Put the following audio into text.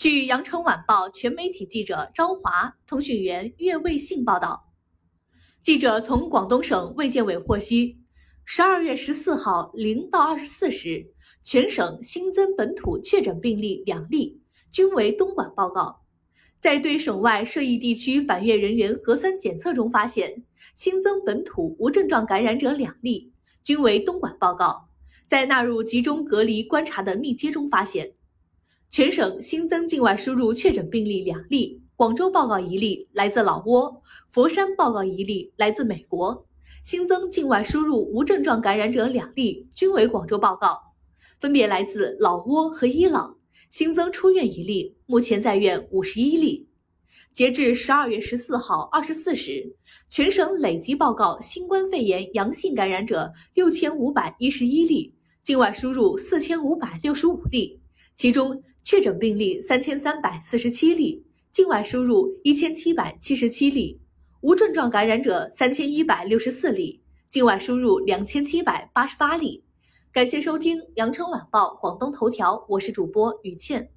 据羊城晚报全媒体记者朝华、通讯员岳卫信报道，记者从广东省卫健委获悉，十二月十四号零到二十四时，全省新增本土确诊病例两例，均为东莞报告。在对省外涉疫地区返粤人员核酸检测中发现新增本土无症状感染者两例，均为东莞报告。在纳入集中隔离观察的密接中发现。全省新增境外输入确诊病例两例，广州报告一例，来自老挝；佛山报告一例，来自美国。新增境外输入无症状感染者两例，均为广州报告，分别来自老挝和伊朗。新增出院一例，目前在院五十一例。截至十二月十四号二十四时，全省累计报告新冠肺炎阳性感染者六千五百一十一例，境外输入四千五百六十五例，其中。确诊病例三千三百四十七例，境外输入一千七百七十七例，无症状感染者三千一百六十四例，境外输入两千七百八十八例。感谢收听羊城晚报广东头条，我是主播于倩。